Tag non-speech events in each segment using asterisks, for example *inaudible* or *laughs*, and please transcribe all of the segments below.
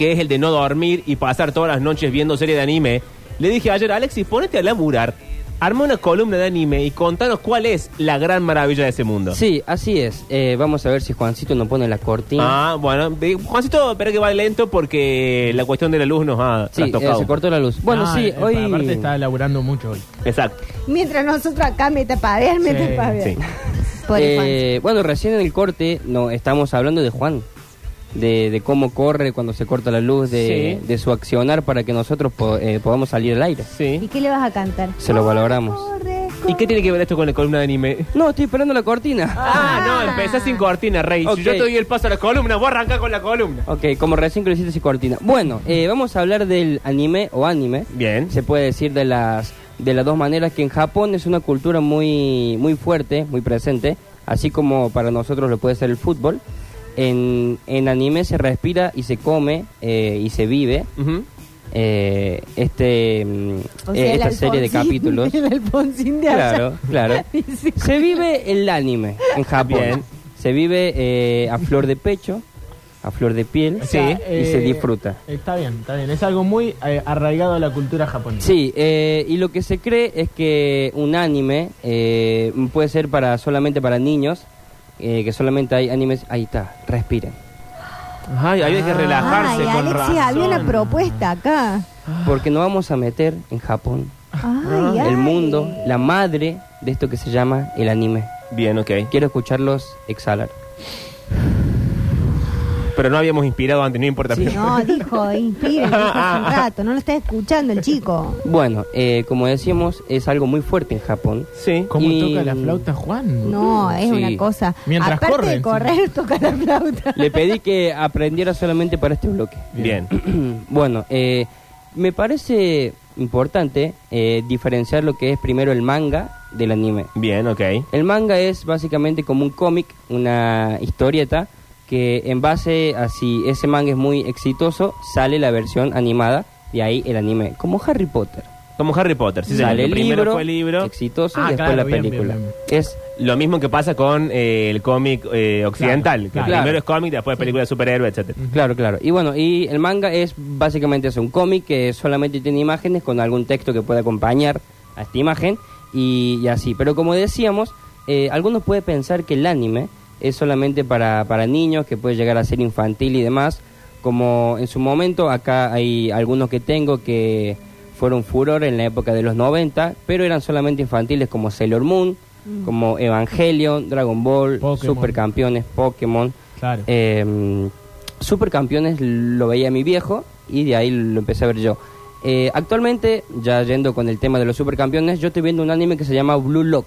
que es el de no dormir y pasar todas las noches viendo serie de anime, le dije ayer, Alexis, ponete a laburar, arma una columna de anime y contanos cuál es la gran maravilla de ese mundo. Sí, así es. Eh, vamos a ver si Juancito nos pone la cortina. Ah, bueno, Juancito, espera que va lento porque la cuestión de la luz nos ha sí, eh, se cortó la luz. Bueno, Ah, sí, eh, hoy... Aparte está laburando mucho hoy. Exacto. Mientras nosotros acá mete pa' ver, mete Sí, pa' ver. sí. Eh, bueno, recién en el corte no estamos hablando de Juan, de, de cómo corre cuando se corta la luz, de, Sí. de su accionar para que nosotros po- eh, podamos salir al aire. ¿Y qué le vas a cantar? Se lo valoramos. Corre, ¿Y qué tiene que ver esto con la columna de anime? No, estoy esperando la cortina. Ah, no, empezá sin cortina, Rey. Si yo te doy el paso a la columna, vos arrancás con la columna. Ok, como recién que lo hiciste sin cortina. Bueno, eh, vamos a hablar del anime o anime. Bien. Se puede decir de las de las dos maneras que en Japón es una cultura muy muy fuerte, muy presente, así como para nosotros lo puede ser el fútbol. En, en anime se respira y se come eh, y se vive eh, este mm, O eh, sea, esta serie de capítulos. *laughs* El Alfonsín de allá. Claro, claro. *laughs* Se vive el anime en Japón. Bien. Se vive eh, a flor de pecho, a flor de piel O sea, y se disfruta. Está bien, está bien. Es algo muy eh, arraigado a la cultura japonesa. Sí, eh, y lo que se cree es que un anime eh, puede ser para solamente para niños, eh, que solamente hay animes. Ahí está, respiren. Ay, hay que relajarse Ay, con Alexis, había una propuesta acá. Porque nos vamos a meter en Japón, Ay, el ay. mundo, la madre de esto que se llama el anime. Bien, ok. Quiero escucharlos exhalar. Pero no habíamos inspirado antes, no importa. No, dijo, inspira, dijo hace un *laughs* rato. No lo está escuchando el chico. Bueno, eh, como decíamos, es algo muy fuerte en Japón. Sí. ¿Cómo Y- toca la flauta Juan? No, es Sí. una cosa. Mientras Aparte corre, de correr, toca la flauta. Le pedí que aprendiera solamente para este bloque. Bien. *clears throat* bueno, eh, me parece importante eh, diferenciar lo que es primero el manga del anime. Bien, ok. El manga es básicamente como un cómic, una historieta, que en base a si ese manga es muy exitoso, sale la versión animada, y ahí el anime, como Harry Potter. Como Harry Potter, sí, sale el Primero libro, fue el libro. exitoso, Ah, y después claro, la película. bien, bien. Es Lo mismo que pasa con eh, el cómic eh, occidental. que claro. primero es cómic, después película de superhéroes, etcétera. Claro, claro. Y bueno, y el manga es básicamente eso, un cómic que solamente tiene imágenes con algún texto que pueda acompañar a esta imagen y, y así. Pero como decíamos, eh, algunos pueden pensar que el anime es solamente para, para niños, que puede llegar a ser infantil y demás. Como en su momento, acá hay algunos que tengo que fueron furor en la época de los 90, pero eran solamente infantiles como Sailor Moon, como Evangelion, Dragon Ball, Pokémon. Supercampeones, Pokémon. Claro. Eh, Supercampeones lo veía mi viejo y de ahí lo empecé a ver yo. Eh, actualmente, ya yendo con el tema de los supercampeones, yo estoy viendo un anime que se llama Blue Lock.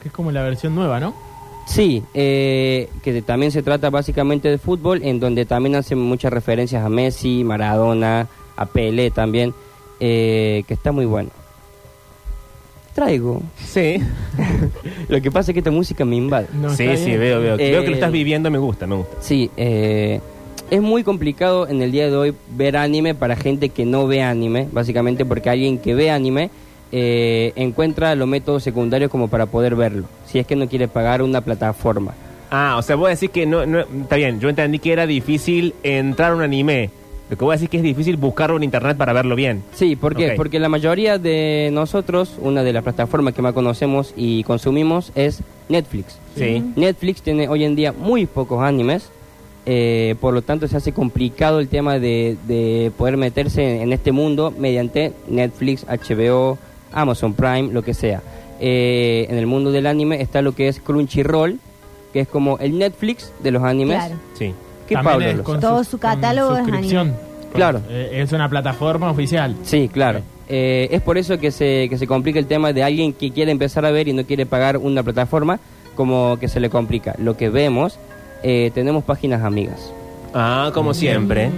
que es como la versión nueva, ¿no? Sí, eh, que también se trata básicamente de fútbol, en donde también hacen muchas referencias a Messi, Maradona, a Pelé también, eh, que está muy bueno. Traigo. Sí. *laughs* Lo que pasa es que esta música me invade. No, sí, sí, veo, veo. Eh, Veo que lo estás viviendo, me gusta, me gusta. Sí, eh, es muy complicado en el día de hoy ver anime para gente que no ve anime, básicamente porque alguien que ve anime eh, encuentra los métodos secundarios como para poder verlo, si es que no quiere pagar una plataforma. Ah, o sea, vos decís que no, no. Está bien, yo entendí que era difícil entrar a un anime. Lo que voy a decir es que es difícil buscarlo en internet para verlo bien. Sí, ¿por qué? Porque la mayoría de nosotros, una de las plataformas que más conocemos y consumimos es Netflix. Sí. Netflix tiene hoy en día muy pocos animes, eh, por lo tanto se hace complicado el tema de, de poder meterse en, este mundo mediante Netflix, HBO, Amazon Prime, lo que sea. Eh, en el mundo del anime está lo que es Crunchyroll, que es como el Netflix de los animes. Claro. Sí. ¿Qué Pablo es con Todo su con catálogo es suscripción. anime. Con- Claro. eh, es una plataforma oficial. Sí, claro. Eh, es por eso que se, que se complica el tema de alguien que quiere empezar a ver y no quiere pagar una plataforma, como que se le complica. Lo que vemos, eh, tenemos páginas amigas. Ah, como siempre.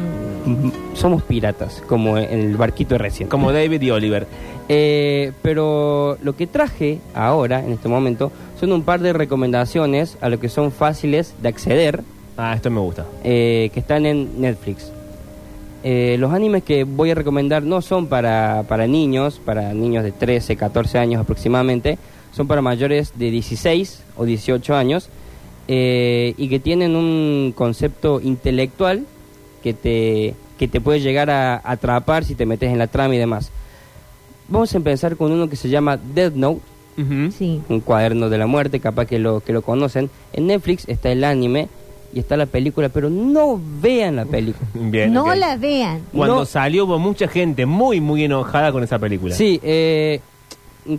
Somos piratas, como en el barquito recién. Como David y Oliver. Eh, pero lo que traje ahora, en este momento, son un par de recomendaciones a lo que son fáciles de acceder, Ah, esto me gusta. eh, que están en Netflix. Eh, los animes que voy a recomendar no son para, para niños, para niños de 13, 14 años aproximadamente, son para mayores de 16 o 18 años eh, y que tienen un concepto intelectual que te, que te puede llegar a atrapar si te metes en la trama y demás. Vamos a empezar con uno que se llama Death Note. Sí. un cuaderno de la muerte, capaz que lo, que lo conocen. En Netflix está el anime y está la película, pero no vean la película. *laughs* Bien, no la vean. Cuando No. salió hubo mucha gente muy, muy enojada con esa película. Sí, eh,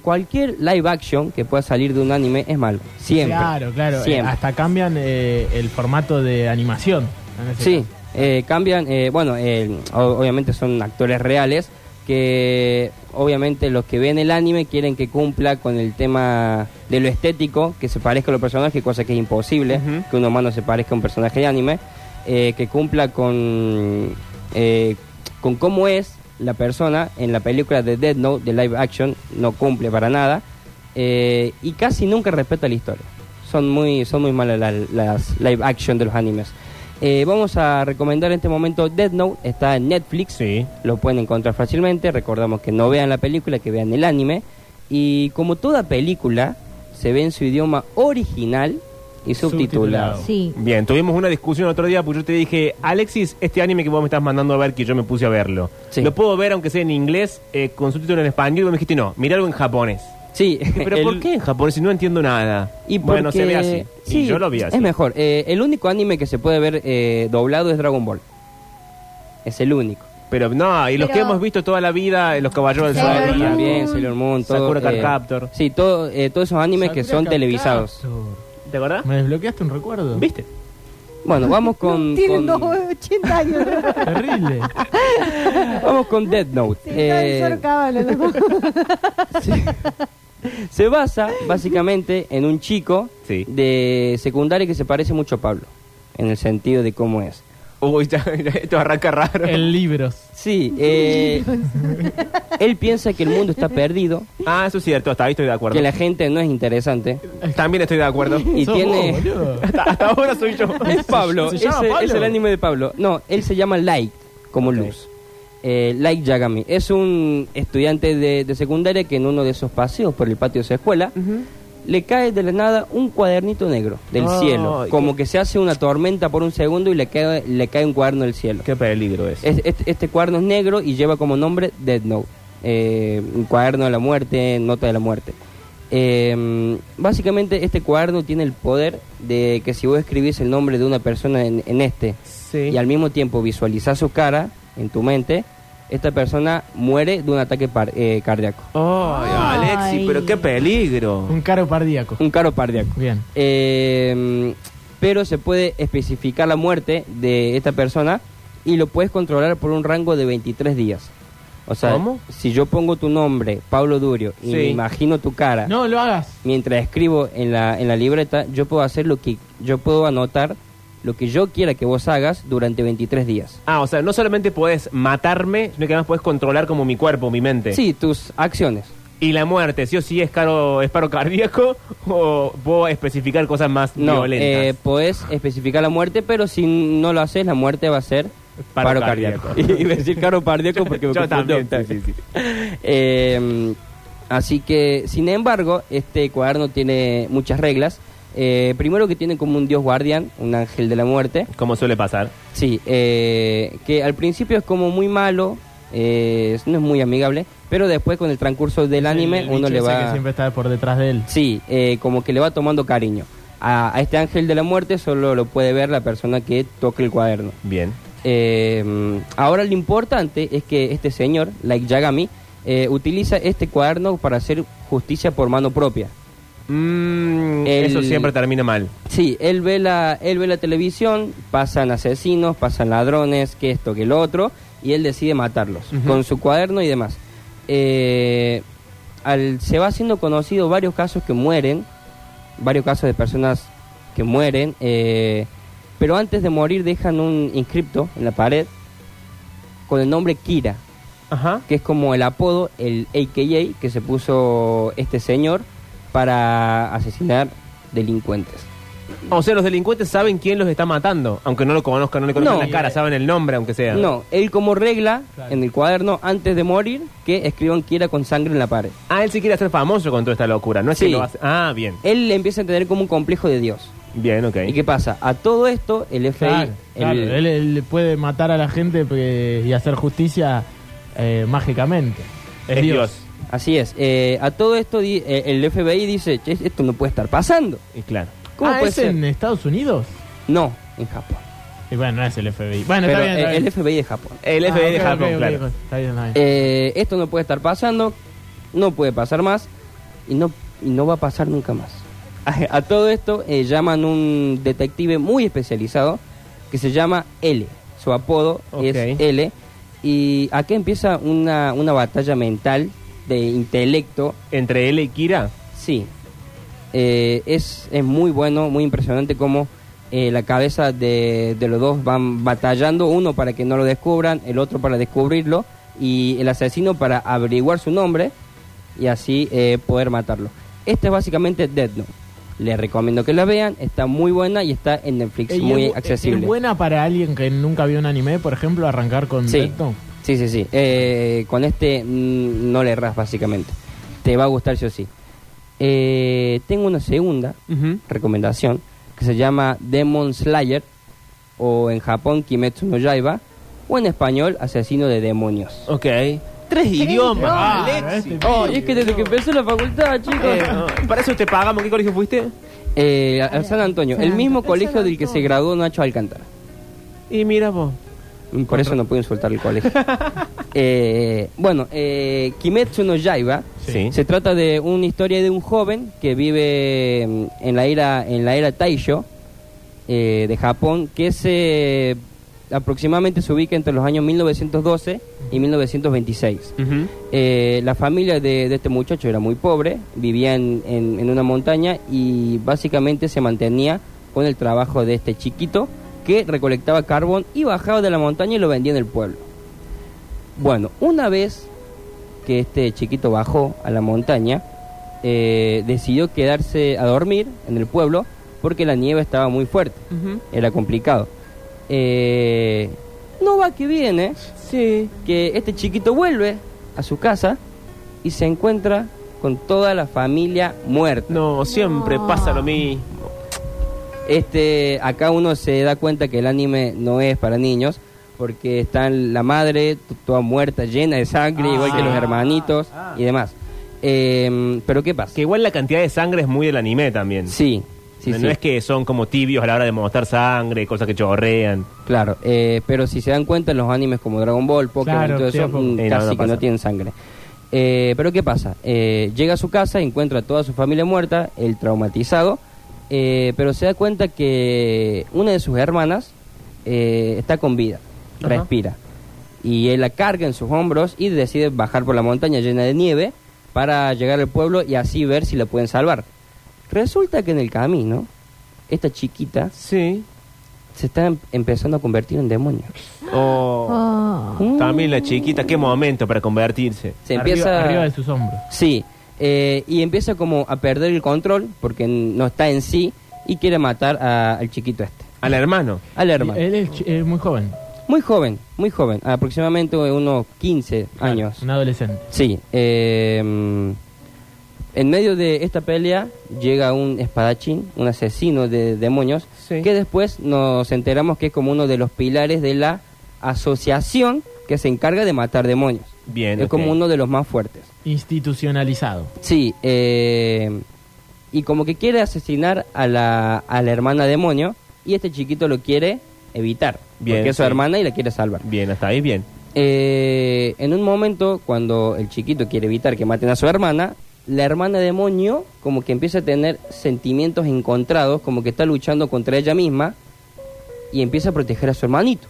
cualquier live action que pueda salir de un anime es malo. Siempre. Claro, claro. eh, hasta cambian eh, el formato de animación. en ese Sí, caso. Eh, cambian, eh, bueno, eh, obviamente son actores reales que obviamente los que ven el anime quieren que cumpla con el tema de lo estético, que se parezca a los personajes, cosa que es imposible, que un humano se parezca a un personaje de anime, eh, que cumpla con, eh, con cómo es la persona en la película de Dead Note, de live action, no cumple para nada, eh, y casi nunca respeta la historia. Son muy, son muy malas la- las live action de los animes. Eh, vamos a recomendar en este momento Dead Note, está en Netflix, Sí. lo pueden encontrar fácilmente, recordamos que no vean la película, que vean el anime, y como toda película, se ve en su idioma original y subtitulado. Subtitulado. Sí. Bien, tuvimos una discusión otro día, pues yo te dije, Alexis, este anime que vos me estás mandando a ver, que yo me puse a verlo, Sí. ¿lo puedo ver aunque sea en inglés, eh, con subtítulo en español? Y vos me dijiste, no, miralo en japonés. Sí, *laughs* ¿Pero el- por qué en japonés si no entiendo nada? Y bueno, se ve porque- así. Sí, y yo lo vi así. Es mejor. Eh, el único anime que se puede ver eh, doblado es Dragon Ball. Es el único. Pero no, y los Pero- que hemos visto toda la vida, eh, los caballeros del Sailor Zodiaco. Moon. También Sailor Moon, todo. Sakura Card eh, Captor. Sí, todo, eh, todos esos animes que son televisados. ¿Te acordás? Me desbloqueaste un recuerdo. ¿Viste? Bueno, vamos con, Tienen con- dos, 80 años. *laughs* Terrible. vamos con Dead Note. Sí, Eh, Cábalo, ¿no? *laughs* *laughs* se basa básicamente en un chico Sí. de secundaria que se parece mucho a Pablo, en el sentido de cómo es. Uy, ya, *laughs* ya, esto arranca raro. En libros. Sí, eh, *laughs* él piensa que el mundo está perdido, Ah, eso es cierto, hasta ahí estoy de acuerdo. que la gente no es interesante. También estoy de acuerdo. Y tiene- vos, hasta, hasta ahora soy yo. Es Pablo, ¿Se ese llama Pablo? es el anime de Pablo. No, él se llama Light, como luz. Eh, Light Yagami. Es un estudiante de, de secundaria que en uno de esos paseos por el patio de su escuela le cae de la nada un cuadernito negro del cielo. qué- Como que se hace una tormenta por un segundo y le cae, le cae un cuaderno del cielo. Qué peligro es. Es- este, este cuaderno es negro y lleva como nombre Dead Note. Eh, un cuaderno de la muerte, nota de la muerte. Eh, básicamente este cuaderno tiene el poder de que si vos escribís el nombre de una persona en, en este Sí. y al mismo tiempo visualizás su cara en tu mente, esta persona muere de un ataque par- eh, cardíaco. Ay, Ay. Alexi, pero qué peligro. Un caro pardíaco. Un caro cardíaco. Bien. Eh, pero se puede especificar la muerte de esta persona y lo puedes controlar por un rango de 23 días. O sea, ¿Cómo? si yo pongo tu nombre, Pablo Durio, y Sí. me imagino tu cara, No lo hagas. mientras escribo en la, en la libreta, yo puedo hacer lo que yo puedo anotar lo que yo quiera que vos hagas durante 23 días. Ah, o sea, no solamente puedes matarme, sino que además puedes controlar como mi cuerpo, mi mente. Sí, tus acciones. Y la muerte, sí o sí es caro, es paro cardíaco *laughs* o puedo especificar cosas más No, violentas. eh, podés especificar la muerte, pero si no lo haces, la muerte va a ser Paro paro, cardíaco. cardíaco. *laughs* y decir caro cardíaco porque me *laughs* Yo también, sí, sí, sí. Eh, así que, sin embargo, este cuaderno tiene muchas reglas. Eh, primero que tiene como un dios guardián, un ángel de la muerte. Como suele pasar. Sí, eh, que al principio es como muy malo, eh, no es muy amigable, pero después con el transcurso del anime El- el uno le va... que siempre está por detrás de él. Sí, eh, como que le va tomando cariño. A, a este ángel de la muerte solo lo puede ver la persona que toque el cuaderno. Bien. Eh, ahora lo importante es que este señor, Like Yagami, eh, utiliza este cuaderno para hacer justicia por mano propia. Mm, Eso siempre termina mal. Sí, él ve la, él ve la televisión, pasan asesinos, pasan ladrones, que esto, que lo otro, y él decide matarlos con su cuaderno y demás. Eh, al, se va haciendo conocido varios casos que mueren, varios casos de personas que mueren, eh, pero antes de morir dejan un inscripto en la pared con el nombre Kira, Ajá. que es como el apodo, el AKA que se puso este señor para asesinar delincuentes. O sea, los delincuentes saben quién los está matando, aunque no lo conozcan, no le conozcan No. la cara, saben el nombre, aunque sea. No, él como regla Claro. en el cuaderno antes de morir que escriban quiera con sangre en la pared. Ah, él sí quiere ser famoso con toda esta locura, no es que Sí. lo hace. Ah, bien. Él empieza a tener como un complejo de Dios. Bien, ok. ¿Y qué pasa? A todo esto, el FBI... Claro, claro, el- Él, él puede matar a la gente eh, y hacer justicia eh, mágicamente. Es Dios. Así es. eh, a todo esto, di- eh, el FBI dice, "Che, esto no puede estar pasando. Y claro. ¿Cómo ah, puede ¿es ser? en Estados Unidos? No, en Japón. Y bueno, no es el FBI. Bueno, Pero está bien, está eh, el bien. FBI de Japón. El Ah, FBI de ok, Japón, ok, ok, claro. Está bien, está bien. Eh, esto no puede estar pasando, no puede pasar más y no, y no va a pasar nunca más. A, *laughs* a todo esto eh, llaman un detective muy especializado que se llama L. Su apodo Ok. es L. Y acá empieza una, una batalla mental de intelecto. Entre él y Kira. Sí, Eh, es, es muy bueno, muy impresionante cómo eh, la cabeza de, de los dos van batallando, uno para que no lo descubran, el otro para descubrirlo y el asesino para averiguar su nombre y así eh, poder matarlo. Este es básicamente Dead Note. Les recomiendo que la vean, está muy buena y está en Netflix, muy es, accesible. ¿Es buena para alguien que nunca vio un anime, por ejemplo, arrancar con Sí. Death Note? Sí, sí, sí. Eh, con este mm, no le erras básicamente. Te va a gustar sí o sí. Eh, tengo una segunda recomendación que se llama Demon Slayer o en Japón Kimetsu no Yaiba o en español Asesino de Demonios. Ok. Tres idiomas, Ah, Alexis. este Oh, y es que desde que empezó la facultad, chicos. Eh, no, Para eso te pagamos. ¿Qué colegio fuiste? Eh, a San Antonio, San el mismo Antonio. colegio del que se graduó Nacho Alcántara. Y mira vos. Por eso no puedo insultar el colegio. *laughs* Eh, bueno, eh, Kimetsu no Yaiba Sí. se trata de una historia de un joven que vive mm, en la era en la era Taisho eh, de Japón, que se aproximadamente se ubica entre los años 1912 y 1926. Ujú. Eh, la familia de, de este muchacho era muy pobre, vivía en, en- en una montaña y básicamente se mantenía con el trabajo de este chiquito que recolectaba carbón y bajaba de la montaña y lo vendía en el pueblo. Bueno, una vez que este chiquito bajó a la montaña, eh, decidió quedarse a dormir en el pueblo porque la nieve estaba muy fuerte, era complicado. Eh, no va que viene Sí. que este chiquito vuelve a su casa y se encuentra con toda la familia muerta. No, siempre No. pasa lo mismo. Este, acá uno se da cuenta que el anime no es para niños porque está la madre toda muerta, llena de sangre, Ah. igual que los hermanitos Ah. y demás. Eh, pero ¿qué pasa? Que igual la cantidad de sangre es muy del anime también. Sí, sí, no, sí. no es que son como tibios a la hora de mostrar sangre, cosas que chorrean. Claro, eh, pero si se dan cuenta, los animes como Dragon Ball, Pokémon Claro, y todo eso, mm, Eh, no, casi no que no tienen sangre. Eh, pero ¿qué pasa? Eh, llega a su casa, encuentra a toda su familia muerta, el traumatizado, eh, pero se da cuenta que una de sus hermanas eh, está con vida, Ajá. respira. Y él la carga en sus hombros y decide bajar por la montaña llena de nieve para llegar al pueblo y así ver si la pueden salvar. Resulta que en el camino, esta chiquita Sí. se está em- empezando a convertir en demonio. Oh. Mm. también la chiquita, qué momento para convertirse. Se Arriba- empieza... Arriba de sus hombros. Sí, eh, y empieza como a perder el control porque no está en sí y quiere matar a- al chiquito este, Al hermano. al hermano. Él es, es muy joven. Muy joven, muy joven, aproximadamente unos 15 años. Un adolescente. Sí, eh, en medio de esta pelea llega un espadachín, un asesino de demonios, Sí. que después nos enteramos que es como uno de los pilares de la asociación que se encarga de matar demonios. Bien. es como uno de los más fuertes. Institucionalizado. Sí, eh, y como que quiere asesinar a la, a la hermana demonio y este chiquito lo quiere evitar, Bien, porque es su hermana y la quiere salvar. Bien, hasta ahí bien. Eh, en un momento, cuando el chiquito quiere evitar que maten a su hermana, la hermana demonio como que empieza a tener sentimientos encontrados, como que está luchando contra ella misma y empieza a proteger a su hermanito.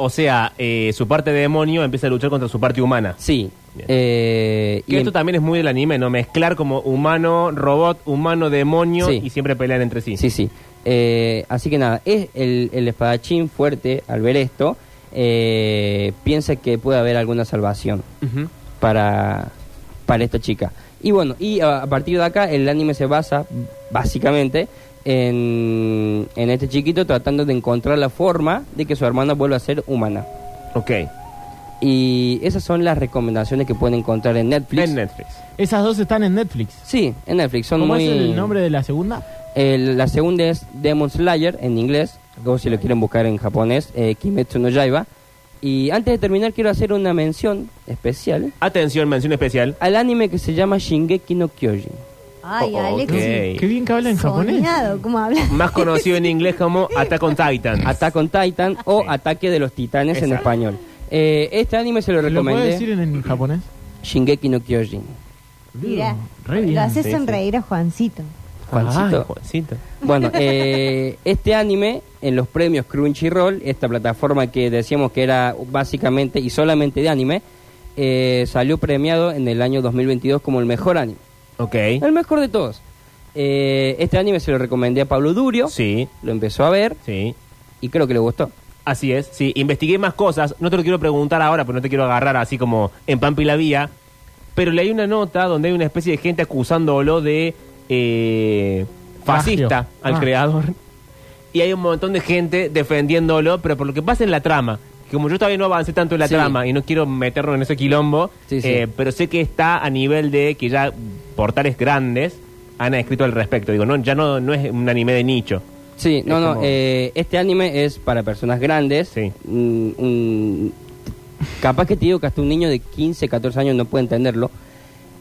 O sea, eh, su parte de demonio empieza a luchar contra su parte humana. Sí. Eh, Que y esto también es muy del anime, ¿no? Mezclar como humano, robot, humano, demonio Sí. y siempre pelean entre sí. Sí, sí. Eh, así que nada, es el, el espadachín fuerte al ver esto, eh, piensa que puede haber alguna salvación para, para esta chica. Y bueno, y a, a partir de acá el anime se basa básicamente en, en este chiquito tratando de encontrar la forma de que su hermana vuelva a ser humana. Ok. Y esas son las recomendaciones que pueden encontrar en Netflix. En Netflix. Esas dos están en Netflix. Sí, en Netflix. Son ¿Cómo muy... es el nombre de la segunda? El- la segunda es Demon Slayer en inglés, o si lo quieren buscar en japonés, eh, Kimetsu no Yaiba. Y antes de terminar quiero hacer una mención especial Atención, mención especial. al anime que se llama Shingeki no Kyojin. Ay, Oh, Alex. ok. Qué bien que habla en japonés. Soñado, ¿cómo habla? *laughs* Más conocido en inglés como Attack on Titan. Attack on Titan o. Ataque de los Titanes en Exacto. español. Eh, este anime se lo ¿Lo puede recomendé. decir en, en japonés? Shingeki no Kyojin. Mira, Re bien. lo hace sí, sonreír a Juancito. Juancito. Ay, Juancito. Bueno, eh, este anime en los premios Crunchyroll, esta plataforma que decíamos que era básicamente y solamente de anime, eh, salió premiado en el año 2022 como el mejor anime. Ok. El mejor de todos. Eh, este anime se lo recomendé a Pablo Durio, Sí, lo empezó a ver sí. y creo que le gustó. Así es, sí. Investigué más cosas. No te lo quiero preguntar ahora, porque no te quiero agarrar así como en Pampa y la Vía. Pero leí una nota donde hay una especie de gente acusándolo de eh, fascista al Ah. creador. Y hay un montón de gente defendiéndolo, pero por lo que pasa en la trama. Que como yo todavía no avancé tanto en la Sí. trama y no quiero meternos en ese quilombo, Sí, sí. eh, pero sé que está a nivel de que ya portales grandes han escrito al respecto. Digo, no, ya no, no es un anime de nicho. Sí, no, Es no, como- eh, este anime es para personas grandes. Sí. Mm, capaz que te digo que hasta un niño de 15, 14 años no puede entenderlo,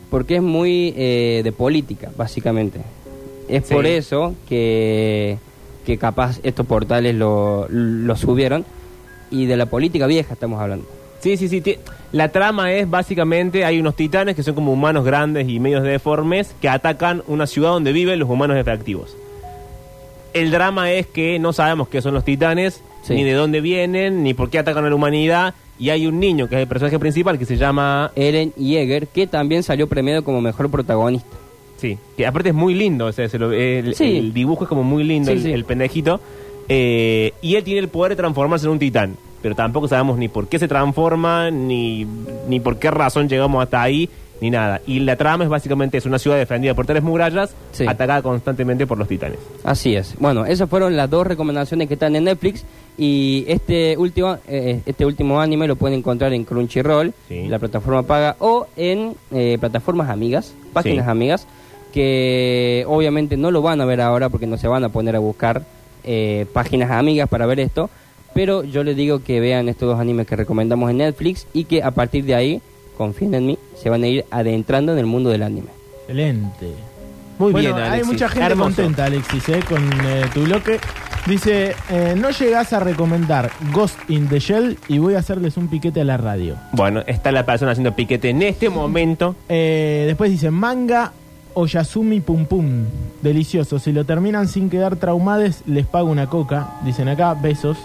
porque es muy eh, de política, básicamente. Es Sí. por eso que, que capaz estos portales lo, lo subieron, y de la política vieja estamos hablando. Sí, sí, sí. La trama es básicamente, hay unos titanes que son como humanos grandes y medios deformes que atacan una ciudad donde viven los humanos efectivos. El drama es que no sabemos qué son los titanes, Sí. ni de dónde vienen, ni por qué atacan a la humanidad. Y hay un niño que es el personaje principal que se llama... Eren Yeager, que también salió premiado como mejor protagonista. Sí, que aparte es muy lindo, o sea, se lo- el, Sí. el dibujo es como muy lindo, Sí, el, sí. el pendejito. Eh, y él tiene el poder de transformarse en un titán, pero tampoco sabemos ni por qué se transforma, ni, ni por qué razón llegamos hasta ahí, ni nada. Y la trama es básicamente es una ciudad defendida por tres murallas, Sí. atacada constantemente por los titanes. Así es. Bueno, esas fueron las dos recomendaciones que están en Netflix y este último eh, este último anime lo pueden encontrar en Crunchyroll, Sí. la plataforma paga, o en eh, plataformas amigas, páginas Sí. amigas, que obviamente no lo van a ver ahora porque no se van a poner a buscar eh, páginas amigas para ver esto, pero yo les digo que vean estos dos animes que recomendamos en Netflix y que a partir de ahí, confíen en mí, se van a ir adentrando en el mundo del anime. Excelente. Muy bueno, bien, hay Alexis. mucha gente Hermoso. contenta, Alexis, eh, con eh, tu bloque. Dice, eh, no llegas a recomendar Ghost in the Shell y voy a hacerles un piquete a la radio. Bueno, está la persona haciendo piquete en este momento. Eh, después dice, manga Oyasumi Pum Pum. Delicioso. Si lo terminan sin quedar traumades, les pago una coca. Dicen acá, besos.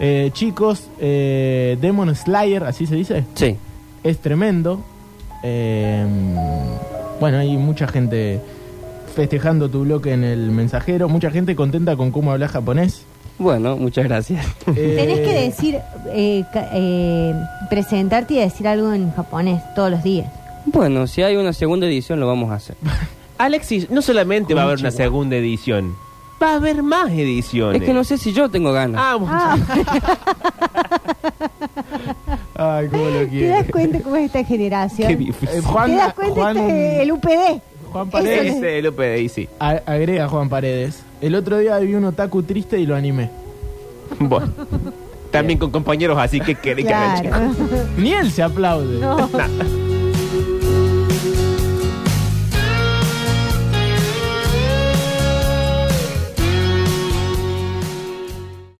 Eh, chicos, eh, Demon Slayer, así se dice. Sí. Es tremendo. Eh, bueno, hay mucha gente festejando tu bloque en el mensajero. Mucha gente contenta con cómo hablas japonés. Bueno, muchas gracias. Eh, Tenés que decir, eh, eh, presentarte y decir algo en japonés todos los días. Bueno, si hay una segunda edición lo vamos a hacer. *laughs* Alexis, no solamente va a haber una segunda edición, va a haber más ediciones. Es que no sé si yo tengo ganas. Ah, bueno. Ah, *laughs* Ay, cómo lo ¿Te das quiero. cuenta cómo es esta generación? qué difícil. Eh, Juan, ¿Te das cuenta Juan- este es el UPD? Juan Paredes. es- Ese es el UPDI, sí. A- agrega Juan Paredes. El otro día vi un otaku triste y lo animé. *laughs* Bueno. También con compañeros así que querés que haga, Claro. Ni él se aplaude. No.